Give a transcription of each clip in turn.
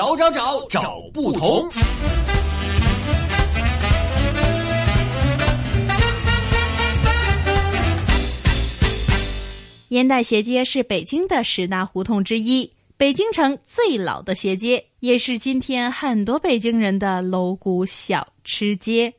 找找找找不同。烟袋斜街是北京的十大胡同之一，北京城最老的斜街，也是今天很多北京人的楼鼓小吃街。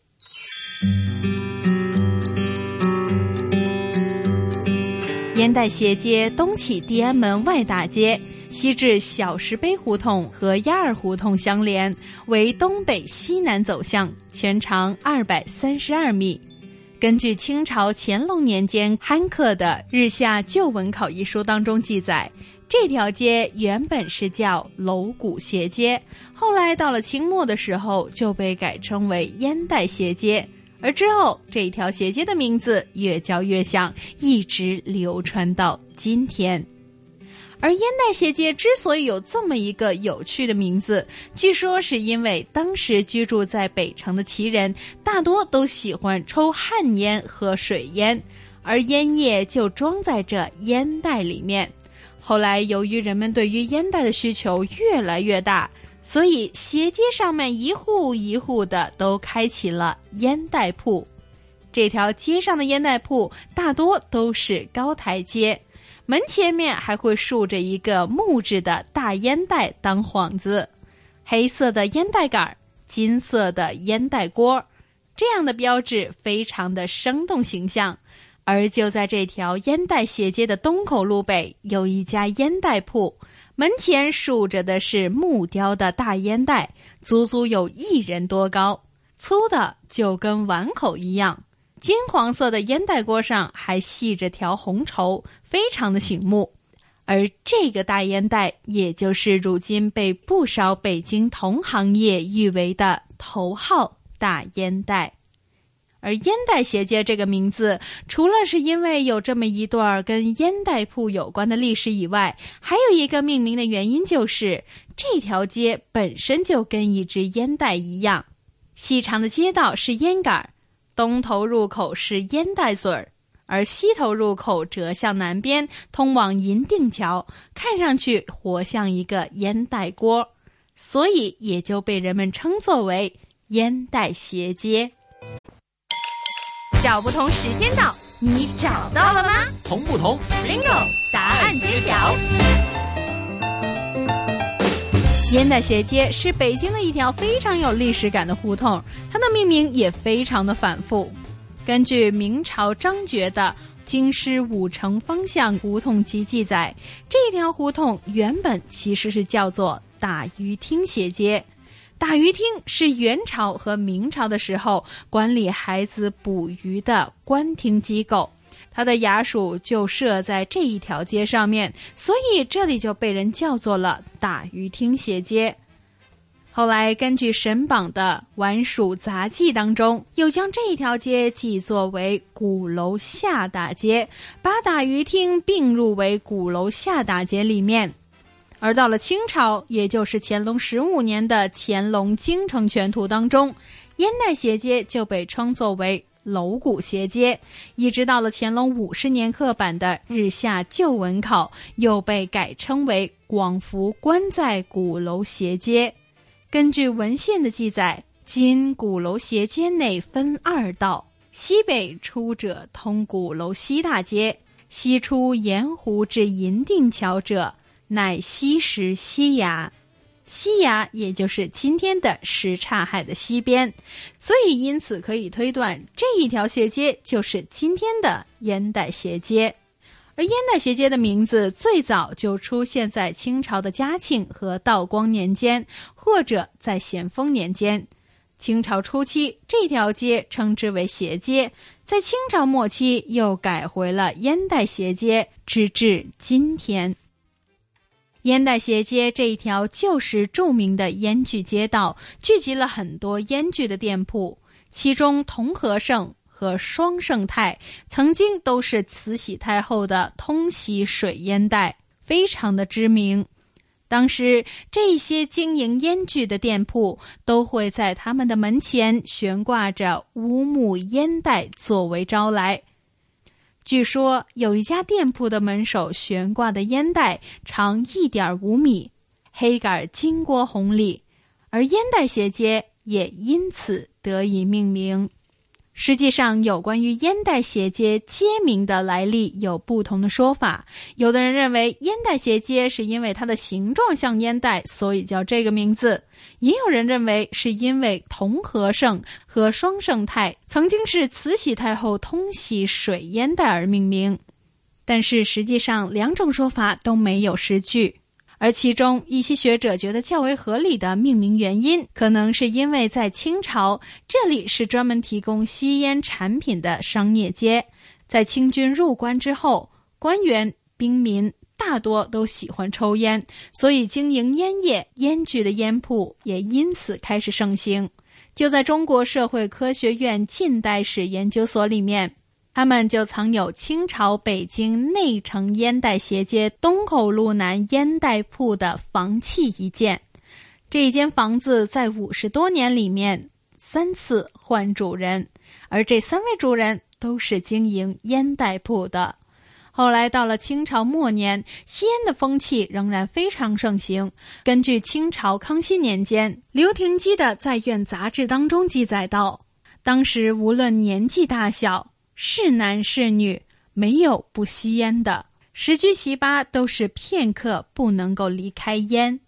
烟袋斜街东起地安门外大街，西至小石碑胡同和鸭儿胡同相连，为东北西南走向，全长二百三十二米。根据清朝乾隆年间刊刻的《日下旧文考》一书当中记载，这条街原本是叫楼鼓斜街，后来到了清末的时候就被改称为烟袋斜街，而之后这条斜街的名字越叫越响，一直流传到今天。而烟袋斜街之所以有这么一个有趣的名字，据说是因为当时居住在北城的旗人大多都喜欢抽旱烟和水烟，而烟叶就装在这烟袋里面。后来由于人们对于烟袋的需求越来越大，所以斜街上面一户一户的都开启了烟袋铺。这条街上的烟袋铺大多都是高台阶。门前面还会竖着一个木质的大烟袋当幌子，黑色的烟袋杆，金色的烟袋锅，这样的标志非常的生动形象。而就在这条烟袋斜街的东口路北，有一家烟袋铺，门前竖着的是木雕的大烟袋，足足有一人多高，粗的就跟碗口一样。金黄色的烟袋锅上还系着条红绸，非常的醒目。而这个大烟袋，也就是如今被不少北京同行业誉为的头号大烟袋。而烟袋斜街这个名字，除了是因为有这么一段跟烟袋铺有关的历史以外，还有一个命名的原因，就是这条街本身就跟一只烟袋一样，细长的街道是烟杆儿。东头入口是烟袋嘴儿，而西头入口折向南边，通往银锭桥，看上去活像一个烟袋锅，所以也就被人们称作为烟袋斜街。找不同时间到，你找到了吗？同不同？Bingo！答案揭晓。烟袋斜街是北京的一条非常有历史感的胡同，它的命名也非常的反复。根据明朝张觉的《京师五城方向胡同集》记载，这条胡同原本其实是叫做打鱼厅斜街。打鱼厅是元朝和明朝的时候管理孩子捕鱼的官厅机构。他的衙署就设在这一条街上面，所以这里就被人叫做了打鱼厅斜街。后来根据沈榜的《晚署杂记》当中，又将这一条街记作为鼓楼下大街，把打鱼厅并入为鼓楼下大街里面。而到了清朝，也就是乾隆十五年的《乾隆京城全图》当中，烟袋斜街就被称作为。楼鼓斜街，一直到了乾隆五十年刻版的《日下旧文考》，又被改称为广福关在鼓楼斜街。根据文献的记载，今鼓楼斜街内分二道，西北出者通鼓楼西大街，西出盐湖至银锭桥者，乃西石西崖。西崖也就是今天的什刹海的西边，所以因此可以推断这一条斜街就是今天的烟袋斜街。而烟袋斜街的名字最早就出现在清朝的嘉庆和道光年间，或者在咸丰年间。清朝初期，这条街称之为斜街，在清朝末期又改回了烟袋斜街，直至今天。烟袋斜街这一条旧时著名的烟具街道，聚集了很多烟具的店铺，其中同和盛和双盛泰曾经都是慈禧太后的通喜水烟袋，非常的知名。当时这些经营烟具的店铺都会在他们的门前悬挂着乌木烟袋作为招来。据说有一家店铺的门首悬挂的烟袋长一点五米，黑格尔金锅红里，而烟袋斜街也因此得以命名。实际上，有关于烟袋斜街街名的来历有不同的说法。有的人认为烟袋斜街是因为它的形状像烟袋，所以叫这个名字；也有人认为是因为同和圣和双圣太曾经是慈禧太后通洗水烟袋而命名。但是实际上，两种说法都没有实据。而其中一些学者觉得较为合理的命名原因，可能是因为在清朝，这里是专门提供吸烟产品的商业街。在清军入关之后，官员、兵民大多都喜欢抽烟，所以经营烟叶、烟具的烟铺也因此开始盛行。就在中国社会科学院近代史研究所里面。他们就藏有清朝北京内城烟袋斜街东口路南烟袋铺的房契一件。这间房子在五十多年里面三次换主人，而这三位主人都是经营烟袋铺的。后来到了清朝末年，吸烟的风气仍然非常盛行。根据清朝康熙年间刘廷基的《在院杂志》当中记载到，当时无论年纪大小。是男是女，没有不吸烟的。十居其八都是片刻不能够离开烟。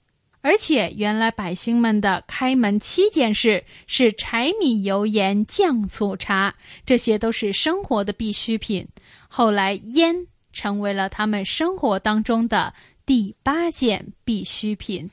而且原来百姓们的开门七件事是柴米油盐酱醋茶，这些都是生活的必需品。后来烟成为了他们生活当中的第八件必需品。